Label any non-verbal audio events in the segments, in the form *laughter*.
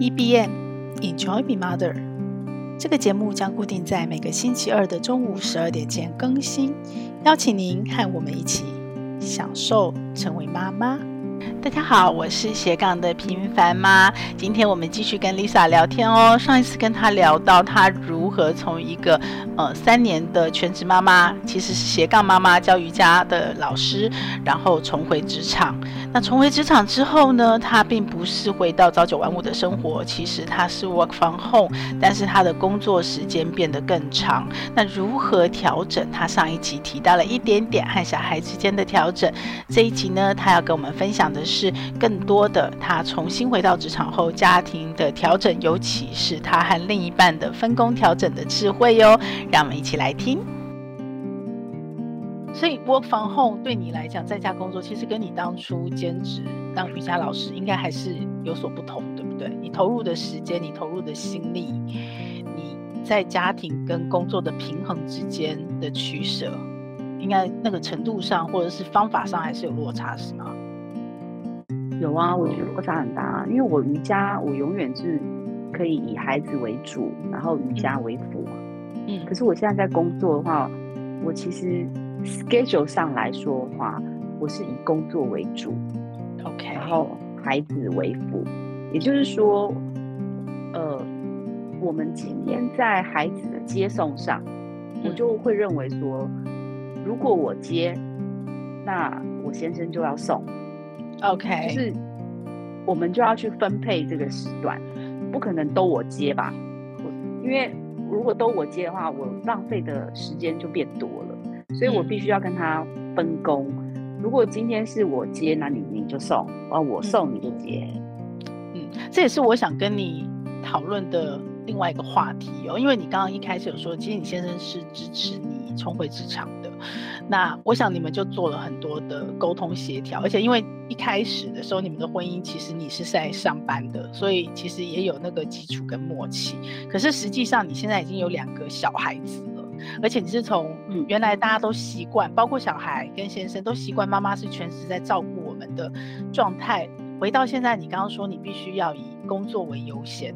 EBM Enjoy Be Mother，这个节目将固定在每个星期二的中午十二点前更新，邀请您和我们一起享受成为妈妈。大家好，我是斜杠的平凡妈。今天我们继续跟 Lisa 聊天哦。上一次跟她聊到她如何从一个呃三年的全职妈妈，其实是斜杠妈妈，教瑜伽的老师，然后重回职场。那重回职场之后呢，他并不是回到朝九晚五的生活，其实他是 work from home，但是他的工作时间变得更长。那如何调整？他上一集提到了一点点和小孩之间的调整。这一集呢，他要跟我们分享的是更多的他重新回到职场后家庭的调整，尤其是他和另一半的分工调整的智慧哟。让我们一起来听。所以 work from home 对你来讲，在家工作其实跟你当初兼职当瑜伽老师应该还是有所不同，对不对？你投入的时间，你投入的心力，你在家庭跟工作的平衡之间的取舍，应该那个程度上或者是方法上还是有落差，是吗？有啊，我觉得落差很大，因为我瑜伽我永远是可以以孩子为主，然后瑜伽为辅。嗯，可是我现在在工作的话，我其实。Schedule 上来说的话，我是以工作为主，OK，然后孩子为辅，也就是说，呃，我们今天在孩子的接送上，嗯、我就会认为说，如果我接，那我先生就要送，OK，就是我们就要去分配这个时段，不可能都我接吧？因为如果都我接的话，我浪费的时间就变多了。所以我必须要跟他分工。嗯、如果今天是我接，那你你就送；啊，我送你就接。嗯，这也是我想跟你讨论的另外一个话题哦。因为你刚刚一开始有说，其实你先生是支持你重回职场的。那我想你们就做了很多的沟通协调，而且因为一开始的时候你们的婚姻其实你是在上班的，所以其实也有那个基础跟默契。可是实际上你现在已经有两个小孩子。而且你是从原来大家都习惯，包括小孩跟先生都习惯妈妈是全职在照顾我们的状态，回到现在，你刚刚说你必须要以工作为优先，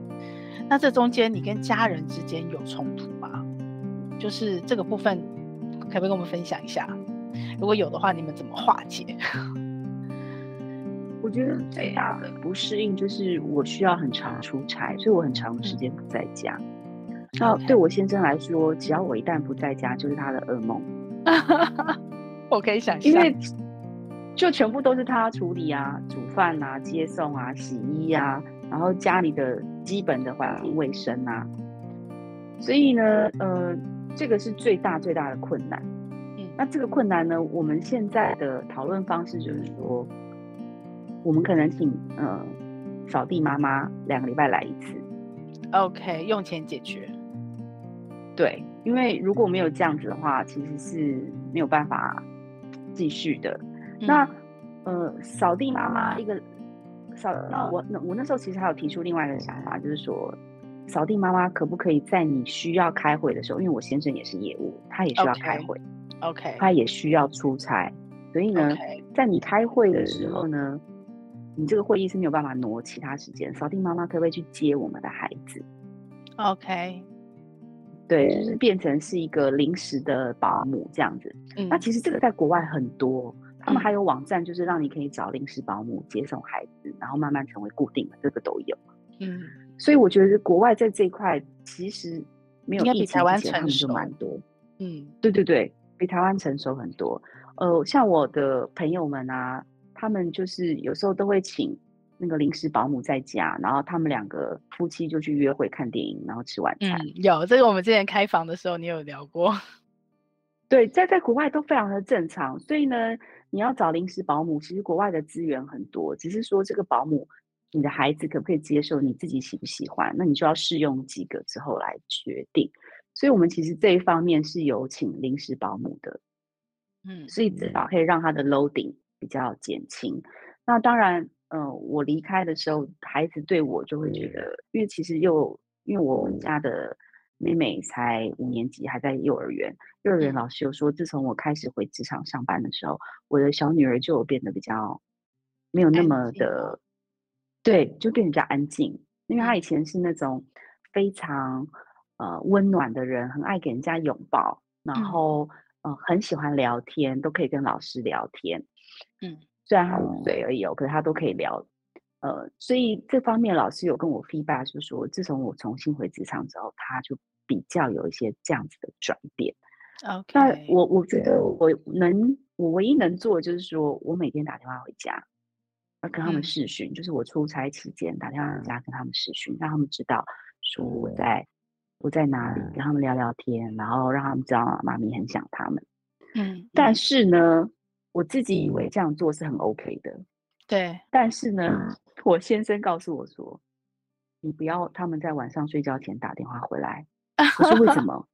那这中间你跟家人之间有冲突吗？就是这个部分，可不可以跟我们分享一下？如果有的话，你们怎么化解？*laughs* 我觉得最大的不适应就是我需要很长出差，所以我很长的时间不在家。那对我先生来说，只要我一旦不在家，就是他的噩梦。*laughs* 我可以想象，因为就全部都是他处理啊，煮饭啊，接送啊，洗衣啊，然后家里的基本的环境卫生啊。所以呢，呃，这个是最大最大的困难。嗯，那这个困难呢，我们现在的讨论方式就是说，我们可能请呃扫地妈妈两个礼拜来一次。OK，用钱解决。对，因为如果没有这样子的话，其实是没有办法继续的。嗯、那呃，扫地妈妈一个扫，我那我那时候其实还有提出另外一个想法，就是说，扫地妈妈可不可以在你需要开会的时候，因为我先生也是业务，他也需要开会，OK，他也需要出差，所以呢.在你开会的时候呢，你这个会议是没有办法挪其他时间，扫地妈妈可不可以去接我们的孩子？OK。对，就是变成是一个临时的保姆这样子。嗯，那其实这个在国外很多，他们还有网站，就是让你可以找临时保姆接送孩子，然后慢慢成为固定的，这个都有。嗯，所以我觉得国外在这一块其实没有比台湾成熟蛮多。嗯，对对对，比台湾成熟很多。呃，像我的朋友们啊，他们就是有时候都会请。那个临时保姆在家，然后他们两个夫妻就去约会、看电影，然后吃晚餐。嗯，有这个，我们之前开房的时候你有聊过。*laughs* 对，在在国外都非常的正常，所以呢，你要找临时保姆，其实国外的资源很多，只是说这个保姆，你的孩子可不可以接受，你自己喜不喜欢，那你就要试用几个之后来决定。所以我们其实这一方面是有请临时保姆的，嗯，所以至少可以让他的 loading 比较减轻。那当然。嗯、呃，我离开的时候，孩子对我就会觉得，因为其实又因为我们家的妹妹才五年级，还在幼儿园。幼儿园老师有说，自从我开始回职场上班的时候，我的小女儿就变得比较没有那么的，对，就变得比较安静，因为她以前是那种非常呃温暖的人，很爱给人家拥抱，然后、嗯呃、很喜欢聊天，都可以跟老师聊天。嗯，虽然他五岁而已哦，可是他都可以聊。呃，所以这方面老师有跟我 feedback，就是说自从我重新回职场之后，他就比较有一些这样子的转变。Okay. 那我我觉得我能，我唯一能做的就是说我每天打电话回家，要跟他们视讯，嗯，就是我出差期间打电话回家跟他们视讯，让他们知道说我在我在哪里，跟他们聊聊天，然后让他们知道妈咪很想他们。嗯，但是呢，我自己以为这样做是很 OK 的。对，但是呢，*laughs* 我先生告诉我说，你不要他们在晚上睡觉前打电话回来。*laughs* 我说为什么？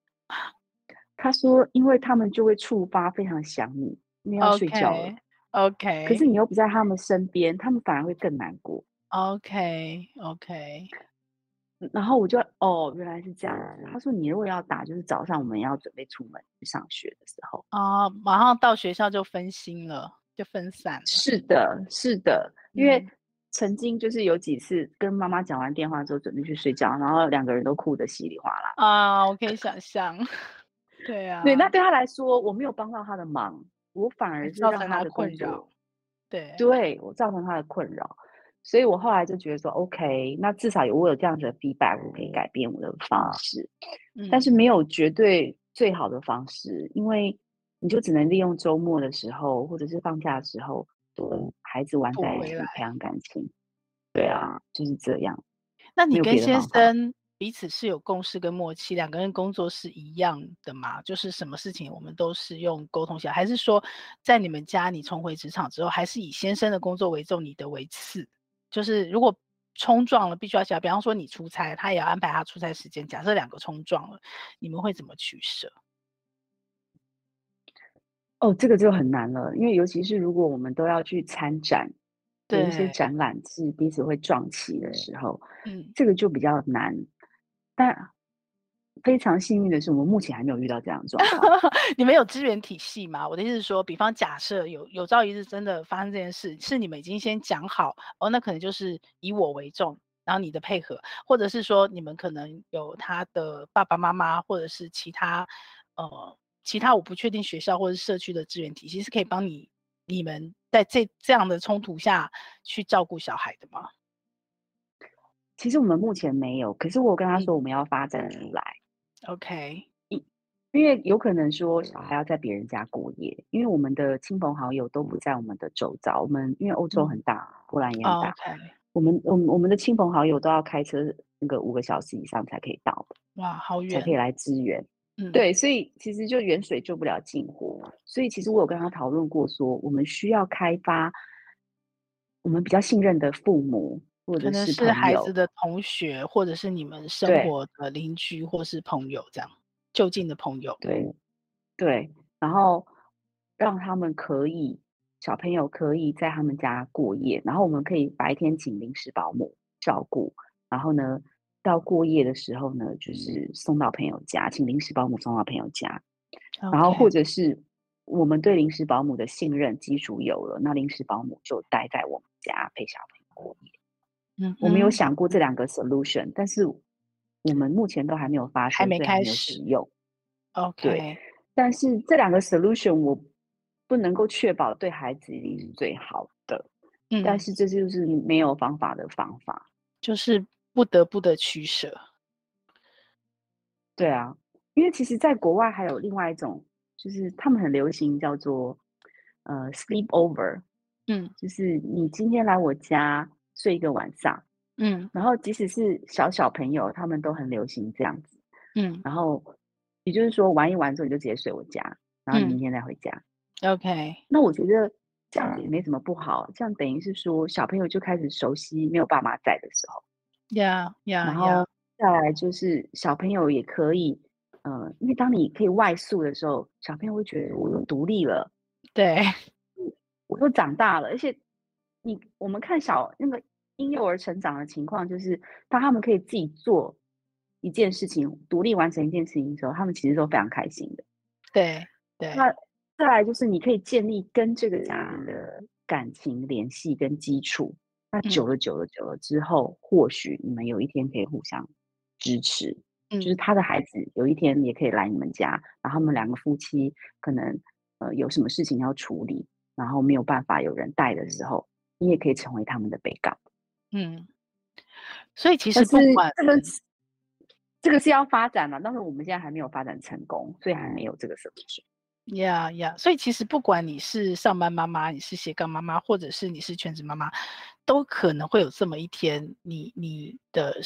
他说：“因为他们就会触发非常想你，因为要睡觉了。” OK，可是你又不在他们身边，他们反而会更难过。然后我就哦，原来是这样子。他说：“你如果要打，就是早上我们要准备出门去上学的时候啊，马上到学校就分心了，就分散了。”是的，是的，因为曾经就是有几次跟妈妈讲完电话之后准备去睡觉，然后两个人都哭得稀里哗啦啊，我可以想象。对啊，*laughs* 对，那对他来说，我没有帮到他的忙，我反而是让他的困扰。对，对我造成他的困扰，所以我后来就觉得说，OK，那至少有我有这样子的 feedback，我可以改变我的方式。嗯，但是没有绝对最好的方式，因为你就只能利用周末的时候，或者是放假的时候，跟孩子玩在一起，培养感情。对啊，就是这样。那你跟先生？彼此是有共识跟默契，两个人工作是一样的吗？就是什么事情我们都是用沟通起来，还是说在你们家你重回职场之后，还是以先生的工作为重，你的为次？就是如果冲撞了，必须要起来，比方说你出差，他也要安排他出差时间。假设两个冲撞了，你们会怎么取舍？哦，这个就很难了，因为尤其是如果我们都要去参展，有一些展览是彼此会撞期的时候，嗯，这个就比较难。但非常幸运的是，我们目前还没有遇到这样的状况。*laughs* 你们有资源体系吗？我的意思是说，比方假设有有朝一日真的发生这件事，是你们已经先讲好哦，那可能就是以我为重，然后你的配合，或者是说你们可能有他的爸爸妈妈，或者是其他呃其他我不确定学校或者社区的资源体系是可以帮你你们在这这样的冲突下去照顾小孩的吗？其实我们目前没有，可是我跟他说我们要发展出来。OK，因因为有可能说小孩要在别人家过夜，因为我们的亲朋好友都不在我们的周遭。我们因为欧洲很大，波兰也很大.我们我们我们的亲朋好友都要开车那个五个小时以上才可以到。哇，好远，才可以来支援。嗯，对，所以其实就远水救不了近火。所以其实我有跟他讨论过，说我们需要开发我们比较信任的父母。可能是孩子的同学，或者是你们生活的邻居，或是朋友，这样就近的朋友。对，对，然后让他们可以小朋友可以在他们家过夜，然后我们可以白天请临时保姆照顾，然后呢，到过夜的时候呢，就是送到朋友家，请临时保姆送到朋友家.然后或者是我们对临时保姆的信任基础有了，那临时保姆就待在我们家陪小朋友过夜。嗯，我们有想过这两个 solution，但是我们目前都还没有发生，还没开始使用。OK，对，但是这两个 solution 我不能够确保对孩子一定是最好的。嗯，但是这就是没有方法的方法，就是不得不的取舍。对啊，因为其实在国外还有另外一种，就是他们很流行叫做呃 sleep over，嗯，就是你今天来我家。睡一个晚上，嗯，然后即使是小小朋友，他们都很流行这样子，嗯，然后也就是说玩一玩之后你就直接睡我家，然后明天再回家。嗯、OK，那我觉得这样子也没什么不好，这样等于是说小朋友就开始熟悉没有爸妈在的时候，Yeah Yeah，然后再来就是小朋友也可以，嗯、呃，因为当你可以外宿的时候，小朋友会觉得我又独立了，对，我又长大了，而且。你我们看小那个婴幼儿成长的情况，就是当他们可以自己做一件事情，独立完成一件事情的时候，他们其实都非常开心的。对对。那再来就是你可以建立跟这个家人的感情联系跟基础，那久了久了久了之后，嗯、或许你们有一天可以互相支持，嗯、就是他的孩子有一天也可以来你们家，然后他们两个夫妻可能呃有什么事情要处理，然后没有办法有人带的时候，你也可以成为他们的被告。嗯，所以其实不管这个这个是要发展嘛，但是我们现在还没有发展成功，所以还没有这个 solution。呀呀，所以其实不管你是上班妈妈，你是斜杠妈妈，或者是你是全职妈妈，都可能会有这么一天你，你你的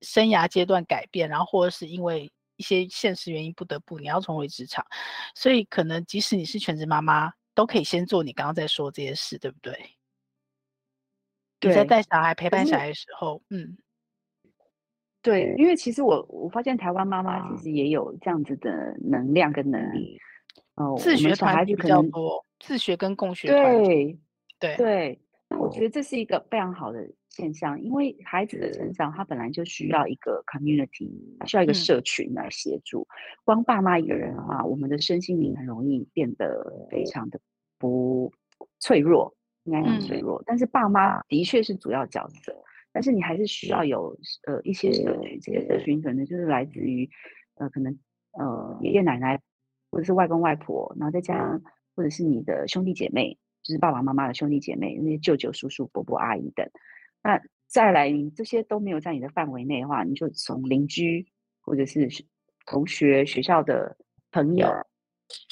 生涯阶段改变，然后或者是因为一些现实原因不得不你要重回职场，所以可能即使你是全职妈妈，都可以先做你刚刚在说这些事，对不对？对，你在带小孩、陪伴小孩的时候，嗯，对，因为其实我我发现台湾妈妈其实也有这样子的能量跟能力。哦，自学团体比较多，自学跟共学团体，对对对，那我觉得这是一个非常好的现象，因为孩子的成长他本来就需要一个 community，需要一个社群来协助。嗯、光爸妈一个人的话，我们的身心灵很容易变得非常的不脆弱，应该很脆弱。嗯、但是爸妈的确是主要角色，但是你还是需要有呃一些这些社群可能就是来自于呃可能呃爷爷奶奶。或者是外公外婆，然后再加上或者是你的兄弟姐妹，就是爸爸妈妈的兄弟姐妹，那些舅舅、叔叔、伯伯、阿姨等。那再来，你这些都没有在你的范围内的话，你就从邻居或者是同学、学校的朋友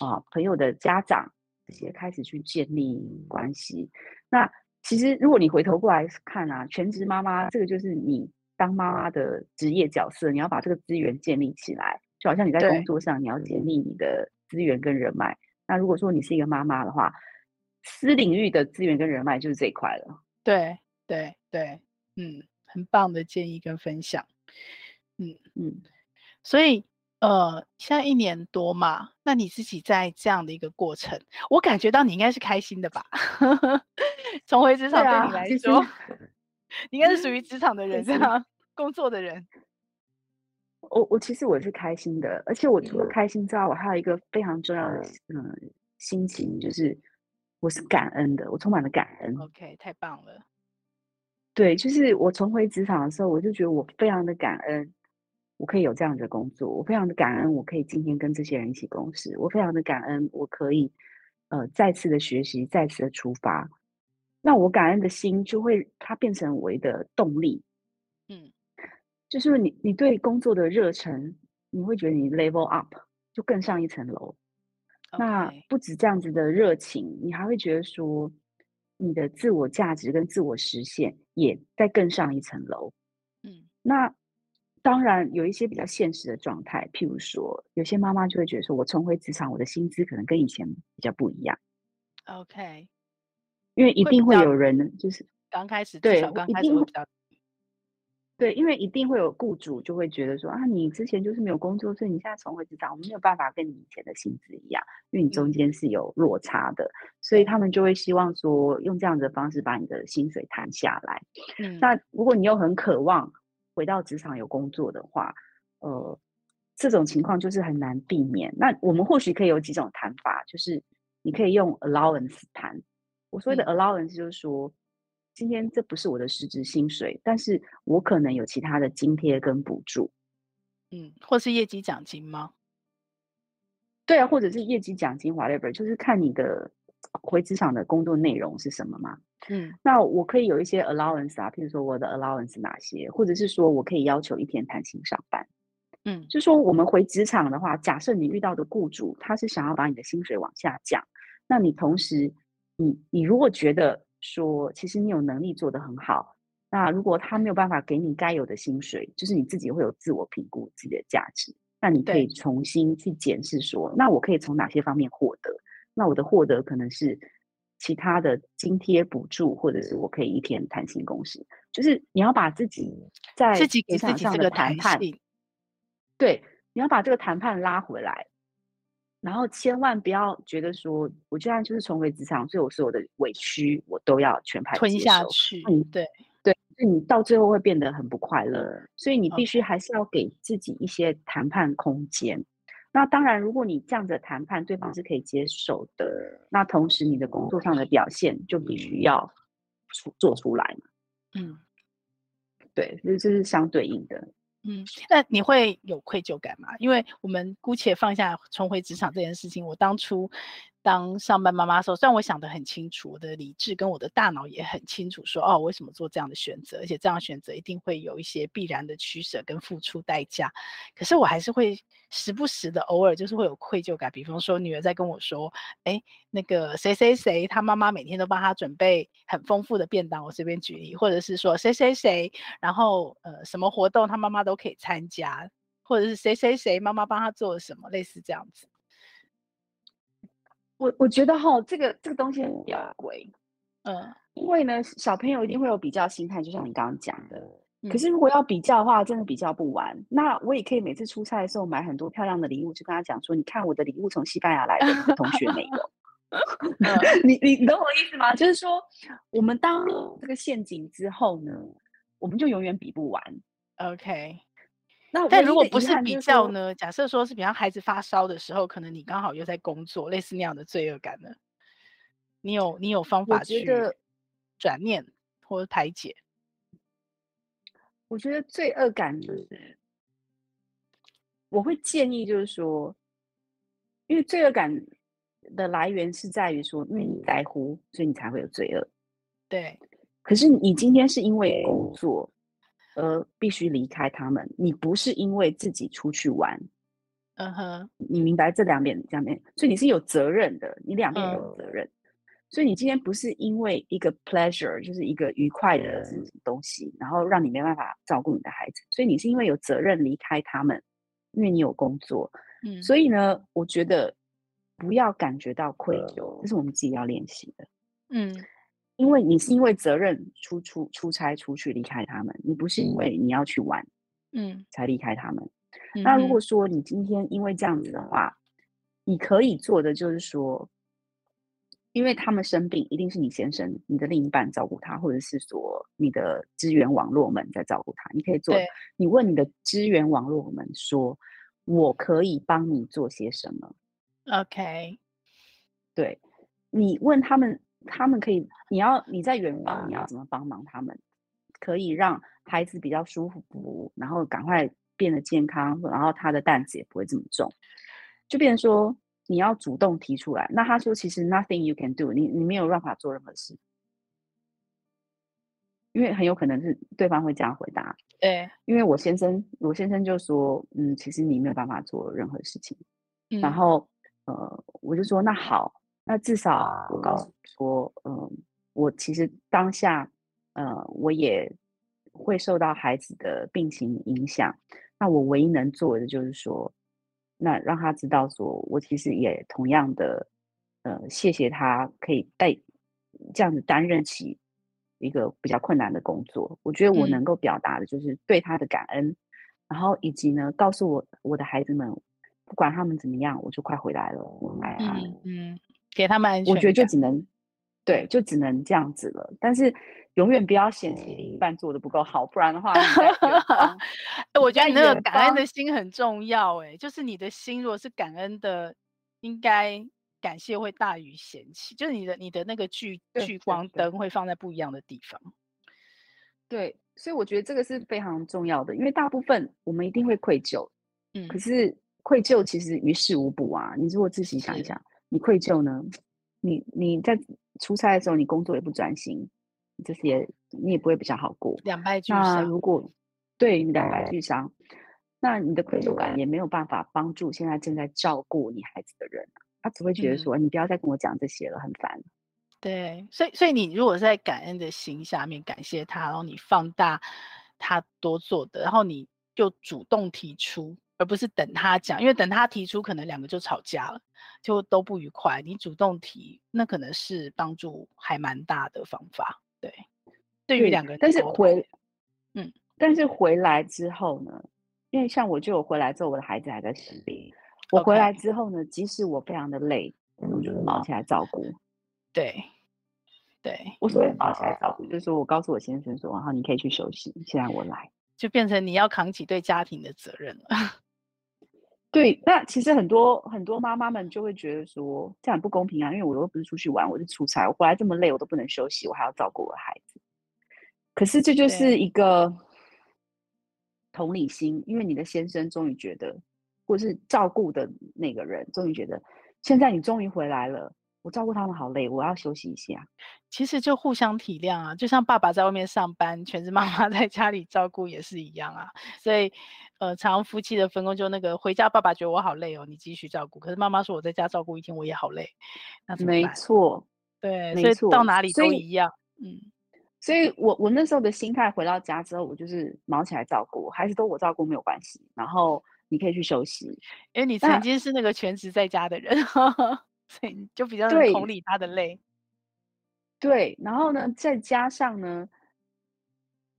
啊、朋友的家长这些开始去建立关系。那其实如果你回头过来看啊，全职妈妈这个就是你当妈妈的职业角色，你要把这个资源建立起来。就好像你在工作上，你要建立你的资源跟人脉。那如果说你是一个妈妈的话，私领域的资源跟人脉就是这一块了。对对对，嗯，很棒的建议跟分享。嗯嗯，所以呃，现在一年多嘛，那你自己在这样的一个过程，我感觉到你应该是开心的吧？*laughs* 重回职场对你来 *laughs* 说，啊、你应该是属于职场的人，这样工作的人。我我其实我是开心的，而且我除了开心之外，我还有一个非常重要的嗯心情，就是我是感恩的，我充满了感恩。OK，太棒了。对，就是我重回职场的时候，我就觉得我非常的感恩，我可以有这样的工作，我非常的感恩，我可以今天跟这些人一起共事，我非常的感恩，我可以呃再次的学习，再次的出发。那我感恩的心就会它变成我的动力。嗯。就是你，你对工作的热忱，你会觉得你 level up 就更上一层楼。那不止这样子的热情，你还会觉得说，你的自我价值跟自我实现也在更上一层楼。嗯，那当然有一些比较现实的状态，譬如说，有些妈妈就会觉得说，我重回职场，我的薪资可能跟以前比较不一样。OK，因为一定会有人就是刚开始对，刚开始会比较。对，因为一定会有雇主就会觉得说啊，你之前就是没有工作，所以你现在重回职场，我们没有办法跟你以前的薪资一样，因为你中间是有落差的，嗯、所以他们就会希望说用这样子的方式把你的薪水谈下来。嗯，那如果你又很渴望回到职场有工作的话，呃，这种情况就是很难避免。那我们或许可以有几种谈法，就是你可以用 allowance 谈。我所谓的 allowance 就是说。嗯今天这不是我的实质薪水，但是我可能有其他的津贴跟补助，嗯，或是业绩奖金吗？对啊，或者是业绩奖金，whatever，就是看你的回职场的工作内容是什么吗。嗯，那我可以有一些 allowance 啊，譬如说我的 allowance 哪些，或者是说我可以要求一天弹性上班。嗯，就说我们回职场的话，假设你遇到的雇主他是想要把你的薪水往下降，那你同时，你你如果觉得说，其实你有能力做得很好。那如果他没有办法给你该有的薪水，就是你自己会有自我评估自己的价值。那你可以重新去检视说，那我可以从哪些方面获得？那我的获得可能是其他的津贴补助，或者是我可以一天弹性工时。就是你要把自己在自己给自己这个谈判，对，你要把这个谈判拉回来。然后千万不要觉得说，我现在就是重回职场，所以我所有的委屈我都要全盘吞下去。嗯，对对，你到最后会变得很不快乐。所以你必须还是要给自己一些谈判空间。那当然，如果你这样的谈判对方是可以接受的，那同时你的工作上的表现就必须要出做出来嘛。嗯，对，这这是相对应的。嗯，那你会有愧疚感吗？因为我们姑且放下重回职场这件事情，我当初当上班妈妈的时候，虽然我想得很清楚，我的理智跟我的大脑也很清楚说，哦，为什么做这样的选择，而且这样选择一定会有一些必然的取舍跟付出代价，可是我还是会时不时的偶尔就是会有愧疚感，比方说女儿在跟我说，哎，那个谁谁谁，他妈妈每天都帮他准备很丰富的便当，我随便举例，或者是说谁谁谁，然后呃什么活动他妈妈都可以参加，或者是谁谁谁妈妈帮他做了什么，类似这样子。我我觉得哈，这个这个东西很吊诡，嗯，因为呢，小朋友一定会有比较心态，就像你刚刚讲的。可是如果要比较的话，真的比较不完。嗯、那我也可以每次出差的时候买很多漂亮的礼物，就跟他讲说：“你看我的礼物从西班牙来的，同学没有。*laughs* *laughs* 你你你懂我的意思吗？就是说，我们当这个陷阱之后呢，我们就永远比不完。OK。那但如果不是比较呢？假设说是比方孩子发烧的时候，可能你刚好又在工作，类似那样的罪恶感呢？你有你有方法去转念或者排解？我觉得罪恶感就是，我会建议就是说，因为罪恶感的来源是在于说，因为你在乎，所以你才会有罪恶。对。可是你今天是因为工作而必须离开他们，你不是因为自己出去玩。嗯哼。你明白这两边两边，所以你是有责任的，你两边都有责任。嗯所以你今天不是因为一个 pleasure，就是一个愉快的东西，然后让你没办法照顾你的孩子，所以你是因为有责任离开他们，因为你有工作。嗯，所以呢，我觉得不要感觉到愧疚，这是我们自己要练习的。嗯，因为你是因为责任出出出差出去离开他们，你不是因为你要去玩，嗯，才离开他们。嗯。那如果说你今天因为这样子的话，你可以做的就是说。因为他们生病，一定是你先生、你的另一半照顾他，或者是说你的资源网络们在照顾他。你可以做，你问你的资源网络们说：“我可以帮你做些什么？”OK，对，你问他们，他们可以，你要你在远方，你要怎么帮忙他们？可以让孩子比较舒服，然后赶快变得健康，然后他的担子也不会这么重，就变成说。你要主动提出来，那他说其实 nothing you can do，你你没有办法做任何事，因为很有可能是对方会这样回答。对，因为我先生，我先生就说，嗯，其实你没有办法做任何事情。嗯、然后，呃，我就说那好，那至少我告诉说，嗯、呃，我其实当下，呃，我也会受到孩子的病情影响，那我唯一能做的就是说。那让他知道，说我其实也同样的，呃，谢谢他可以带这样子担任起一个比较困难的工作。我觉得我能够表达的就是对他的感恩，嗯、然后以及呢，告诉我我的孩子们，不管他们怎么样，我就快回来了，我爱他嗯，给他们安全。我觉得就只能，对，就只能这样子了。但是。永远不要嫌弃另一半做的不够好，不然的话，*laughs* 我觉得你那个感恩的心很重要。哎，就是你的心如果是感恩的，应该感谢会大于嫌弃。就是你的你的那个聚聚光灯会放在不一样的地方。对，所以我觉得这个是非常重要的，因为大部分我们一定会愧疚，嗯，可是愧疚其实于事无补啊。你如果自己想一想，你愧疚呢？你你在出差的时候，你工作也不专心。这些你也不会比较好过，两败俱伤。如果对你两败俱伤，那你的愧疚感也没有办法帮助现在正在照顾你孩子的人，他只会觉得说、嗯、你不要再跟我讲这些了，很烦。对，所以所以你如果在感恩的心下面感谢他，然后你放大他多做的，然后你就主动提出，而不是等他讲，因为等他提出，可能两个就吵架了，就都不愉快。你主动提，那可能是帮助还蛮大的方法。对，对于两个人，但是回，嗯，但是回来之后呢？因为像我就有回来之后，我的孩子还在身边。我回来之后呢.即使我非常的累，我就忙起来照顾。对，对，我所谓忙起来照顾，就是说我告诉我先生说，然后你可以去休息，现在我来，就变成你要扛起对家庭的责任了。对，那其实很多很多妈妈们就会觉得说，这样不公平啊，因为我又不是出去玩，我是出差，我回来这么累，我都不能休息，我还要照顾我的孩子。可是这就是一个同理心，因为你的先生终于觉得，或者是照顾的那个人终于觉得，现在你终于回来了。我照顾他们好累，我要休息一下。其实就互相体谅啊，就像爸爸在外面上班，全职妈妈 *laughs* 在家里照顾也是一样啊。所以，呃，常夫妻的分工就那个回家，爸爸觉得我好累哦，你继续照顾。可是妈妈说我在家照顾一天，我也好累。那怎么办？没错，对，没错到哪里都一样。嗯，所以我我那时候的心态，回到家之后，我就是忙起来照顾孩子，都我照顾没有关系。然后你可以去休息，因为你曾经是那个全职在家的人。*laughs* 所以你就比较能同理他的累，对。然后呢，再加上呢，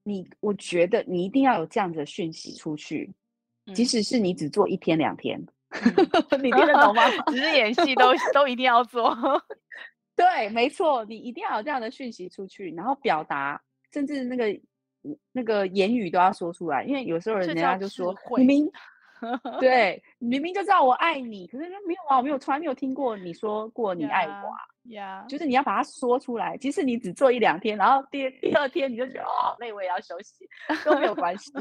你我觉得你一定要有这样子的讯息出去，嗯、即使是你只做一天两天，嗯、*laughs* 你听得懂吗？只是演戏都都一定要做。*laughs* 对，没错，你一定要有这样的讯息出去，然后表达，甚至那个那个言语都要说出来，因为有时候人家就说明明。*laughs* 对，明明就知道我爱你，可是没有啊，我没有从来没有听过你说过你爱我啊。呀，就是你要把它说出来。即使你只做一两天，然后第第二天你就觉得哦，累我也要休息，都没有关系。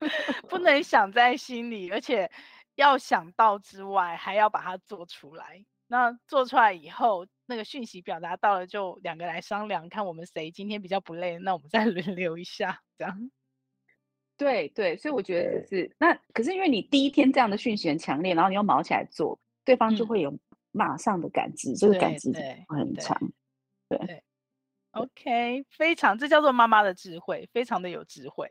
*laughs* 不能想在心里，而且要想到之外，还要把它做出来。那做出来以后，那个讯息表达到了，就两个来商量，看我们谁今天比较不累，那我们再 *laughs* 轮流一下，这样。对对，所以我觉得是那，可是因为你第一天这样的讯息很强烈，然后你又毛起来做，对方就会有马上的感知，嗯、这个感知会很强。对，对，对，对，OK，非常，这叫做妈妈的智慧，非常的有智慧。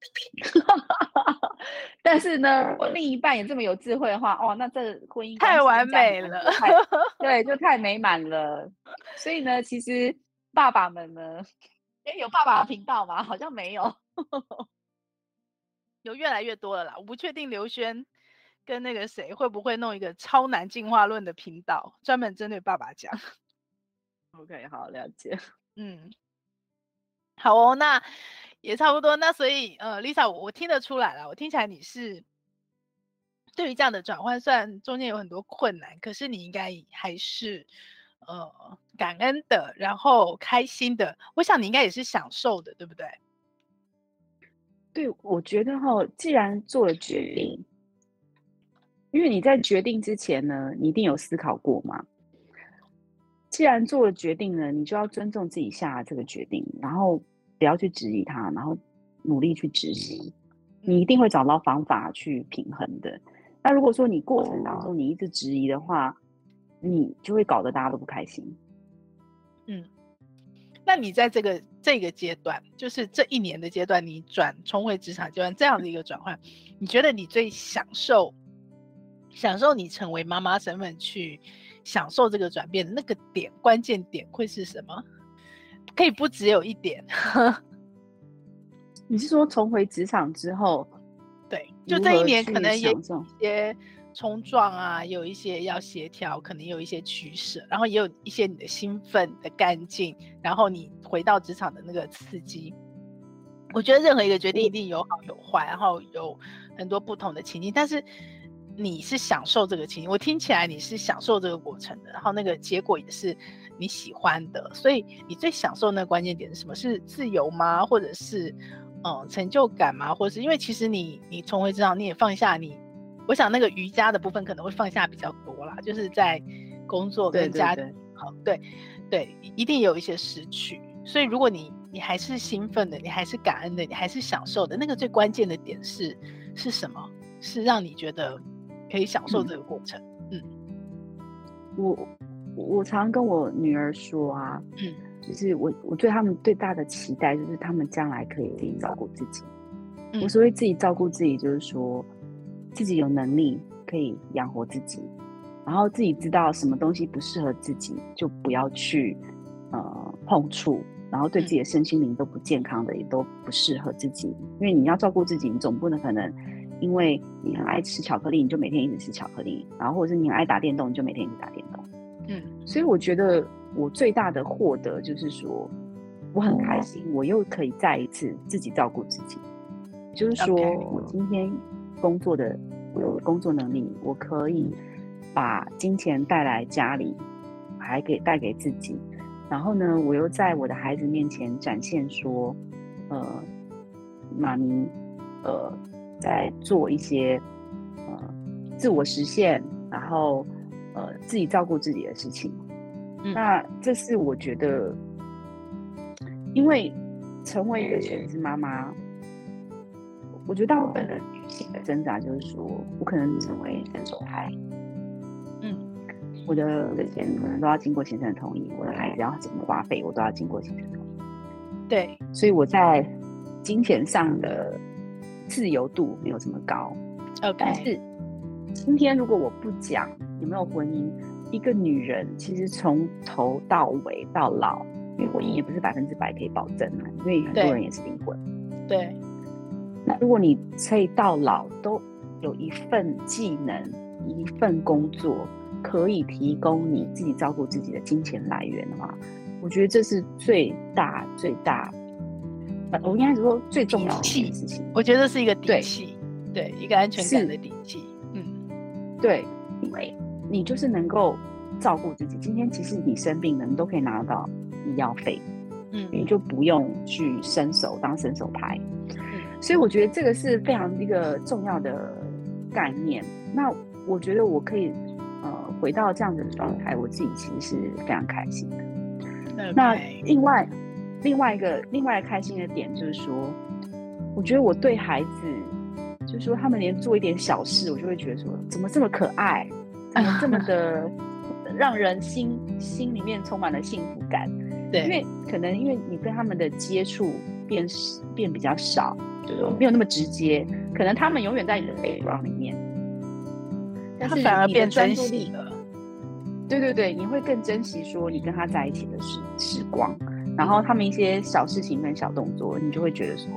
*laughs* 但是呢，我另一半也这么有智慧的话，哦，那这婚姻太完美了，*laughs* 对，就太美满了。所以呢，其实爸爸们呢，哎，有爸爸的频道吗？好像没有。有越来越多了啦，我不确定刘轩跟那个谁会不会弄一个超难进化论的频道，专门针对爸爸讲。OK，好，了解。嗯，好哦，那也差不多。那所以，呃，Lisa，我，我听得出来了，我听起来你是对于这样的转换，虽然中间有很多困难，可是你应该还是呃感恩的，然后开心的。我想你应该也是享受的，对不对？对，我觉得哈，既然做了决定，因为你在决定之前呢，你一定有思考过嘛。既然做了决定呢，你就要尊重自己下的这个决定，然后不要去质疑它，然后努力去执行。你一定会找到方法去平衡的。那如果说你过程当中你一直质疑的话，你就会搞得大家都不开心。嗯。那你在这个这个阶段，就是这一年的阶段，你转重回职场阶段这样的一个转换，你觉得你最享受享受你成为妈妈身份去享受这个转变的那个点，关键点会是什么？可以不只有一点。*laughs* 你是说重回职场之后，对，就这一年可能也有一些。冲撞啊，有一些要协调，可能有一些取舍，然后也有一些你的兴奋的干劲，然后你回到职场的那个刺激。我觉得任何一个决定一定有好有坏，然后有很多不同的情境，但是你是享受这个情境，我听起来你是享受这个过程的，然后那个结果也是你喜欢的，所以你最享受那个关键点是什么？是自由吗？或者是嗯成就感吗？或者是因为其实你你重回职场，你也放下你。我想那个瑜伽的部分可能会放下比较多啦，就是在工作跟家庭，好，对对，一定有一些失去。所以如果你你还是兴奋的，你还是感恩的，你还是享受的，那个最关键的点是是什么？是让你觉得可以享受这个过程。嗯，嗯我我常常跟我女儿说啊，嗯，就是我我对他们最大的期待就是他们将来可以自己照顾自己。嗯，我所谓自己照顾自己，就是说。自己有能力可以养活自己，然后自己知道什么东西不适合自己，就不要去呃碰触，然后对自己的身心灵都不健康的也都不适合自己。因为你要照顾自己，你总不能可能因为你很爱吃巧克力，你就每天一直吃巧克力，然后或者是你很爱打电动，你就每天一直打电动。嗯，所以我觉得我最大的获得就是说，我很开心，我又可以再一次自己照顾自己，就是说我今天。工作的有工作能力，我可以把金钱带来家里，还给带给自己。然后呢，我又在我的孩子面前展现说，呃，妈咪呃在做一些呃自我实现，然后呃自己照顾自己的事情。嗯、那这是我觉得，因为成为一个全职妈妈，我觉得大部分的女性的挣扎就是说，我可能成为伸手牌。我的钱可能都要经过先生的同意，我的孩子要怎么花费，我都要经过先生同意。对，所以我在金钱上的自由度没有这么高。Okay. 但是今天如果我不讲有没有婚姻，一个女人其实从头到尾到老，因为婚姻也不是百分之百可以保证啊，因为很多人也是离婚。对。那如果你可以到老都有一份技能，一份工作。可以提供你自己照顾自己的金钱来源的话，我觉得这是最大最大，我应该是说最重要的事情。我觉得是一个底气，对，一个安全感的底气。嗯，对，因为你就是能够照顾自己。今天其实你生病了，你都可以拿到医药费，嗯，你就不用去伸手当伸手牌。嗯，所以我觉得这个是非常一个重要的概念。那我觉得我可以呃。回到这样子的状态，我自己其实是非常开心的。那另外另外一个另外一个开心的点就是说，我觉得我对孩子，就是说他们连做一点小事，我就会觉得说，怎么这么可爱，怎么这么的 *laughs* 让人心心里面充满了幸福感。对，因为可能因为你跟他们的接触变变比较少，就是没有那么直接，可能他们永远在你的 background 里面，但是反而变珍惜了。对对对，你会更珍惜说你跟他在一起的时时光，然后他们一些小事情跟小动作，你就会觉得说，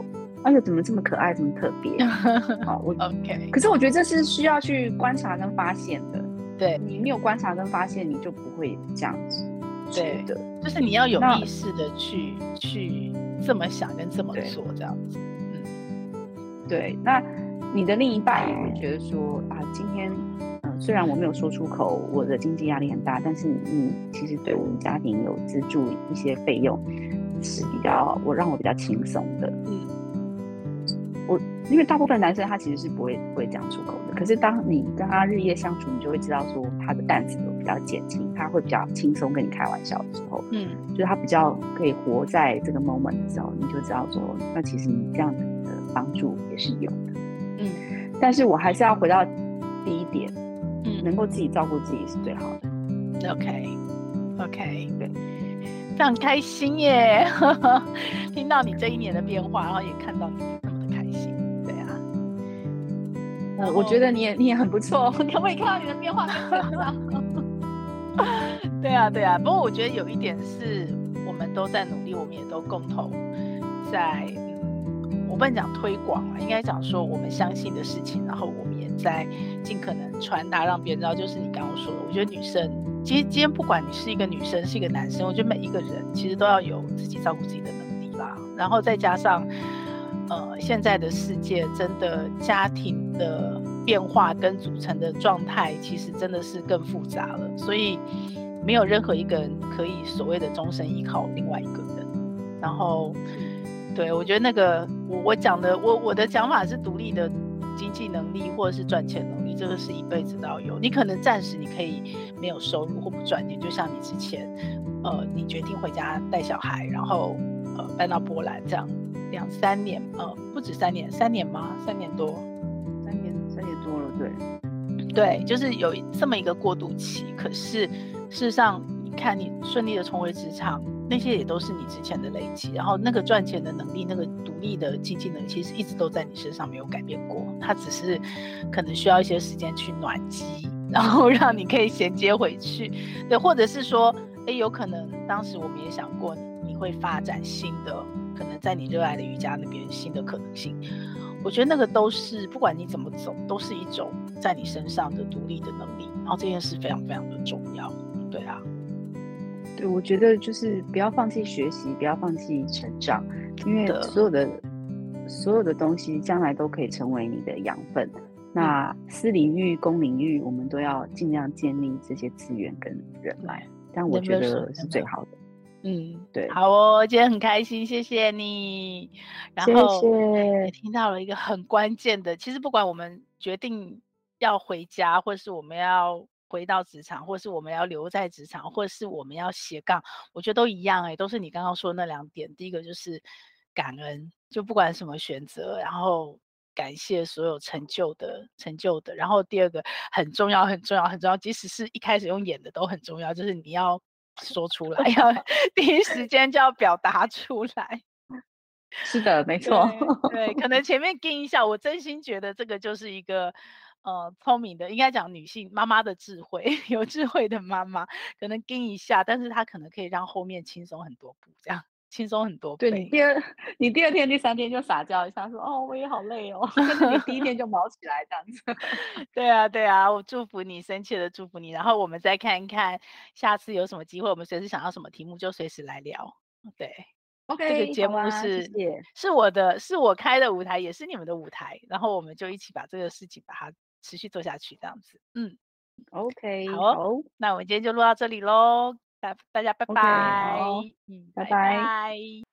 哎呦，怎么这么可爱，这么特别？*laughs* 好，我 OK。可是我觉得这是需要去观察跟发现的。对，你没有观察跟发现，你就不会这样子。对，就是你要有意识的去去这么想跟这么做，这样子。嗯，对。那你的另一半也会觉得说啊，今天。虽然我没有说出口，我的经济压力很大，但是你其实对我们家庭有资助一些费用，是比较我让我比较轻松的。嗯，我因为大部分男生他其实是不会不会讲出口的，可是当你跟他日夜相处，你就会知道说他的担子都比较减轻，他会比较轻松跟你开玩笑的时候，嗯，就是他比较可以活在这个 moment 的时候，你就知道说，那其实你这样子的帮助也是有的。嗯，但是我还是要回到第一点。嗯，能够自己照顾自己是最好的。OK，OK，对，非常开心耶！*laughs* 听到你这一年的变化，然后也看到你那么的开心，对啊。嗯，我觉得你也你也很不错，*laughs* 可不可以看到你的变化 *laughs* 对啊，对啊。不过我觉得有一点是我们都在努力，我们也都共同在，嗯，我不能讲推广啊，应该讲说我们相信的事情，然后我们也。在尽可能传达，让别人知道，就是你刚刚说的。我觉得女生，其实今天不管你是一个女生，是一个男生，我觉得每一个人其实都要有自己照顾自己的能力啦。然后再加上，呃，现在的世界真的家庭的变化跟组成的状态，其实真的是更复杂了。所以没有任何一个人可以所谓的终身依靠另外一个人。然后，对，我觉得那个我我讲的，我我的讲法是独立的。经济能力或者是赚钱能力，这个是一辈子都要有。你可能暂时你可以没有收入或不赚钱，就像你之前，呃，你决定回家带小孩，然后呃搬到波兰这样两三年，呃不止三年，三年吗？三年多，三年三年多了，对，对，就是有这么一个过渡期。可是事实上，你看你顺利的重回职场。那些也都是你之前的累积，然后那个赚钱的能力，那个独立的经济能力，其实一直都在你身上没有改变过。它只是可能需要一些时间去暖机，然后让你可以衔接回去。对，或者是说，诶，有可能当时我们也想过，你会发展新的，可能在你热爱的瑜伽那边新的可能性。我觉得那个都是不管你怎么走，都是一种在你身上的独立的能力。然后这件事非常非常的重要，对啊。对，我觉得就是不要放弃学习，不要放弃成长，因为所有的所有的东西将来都可以成为你的养分。那私领域、公领域，我们都要尽量建立这些资源跟人脉，但我觉得是最好的。嗯，对，好哦，今天很开心，谢谢你。然后谢谢。也听到了一个很关键的，其实不管我们决定要回家，或是我们要回到职场，或是我们要留在职场，或是我们要斜杠，我觉得都一样哎，都是你刚刚说的那两点。第一个就是感恩，就不管什么选择，然后。感谢所有成就的成就的，然后第二个很重要很重要很重要，即使是一开始用演的都很重要，就是你要说出来，要 *laughs* 第一时间就要表达出来。是的，没错。对，对，可能前面跟一下，我真心觉得这个就是一个呃聪明的，应该讲女性妈妈的智慧，*laughs* 有智慧的妈妈可能跟一下，但是她可能可以让后面轻松很多步，这样。轻松很多。对，你第二，你第二天、第三天就撒娇一下，说：“哦，我也好累哦。”但是你第一天就毛起来这样子。*laughs* 对啊，对啊，我祝福你，深切的祝福你。然后我们再看一看，下次有什么机会，我们随时想要什么题目就随时来聊。对，OK，*laughs* 这个节目是、是我的，是我开的舞台，也是你们的舞台。然后我们就一起把这个事情把它持续做下去，这样子。嗯，OK，好，好，那我们今天就录到这里喽。大家拜拜，okay, 嗯，拜拜。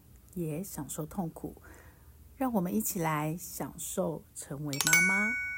也享受痛苦，让我们一起来享受成为妈妈。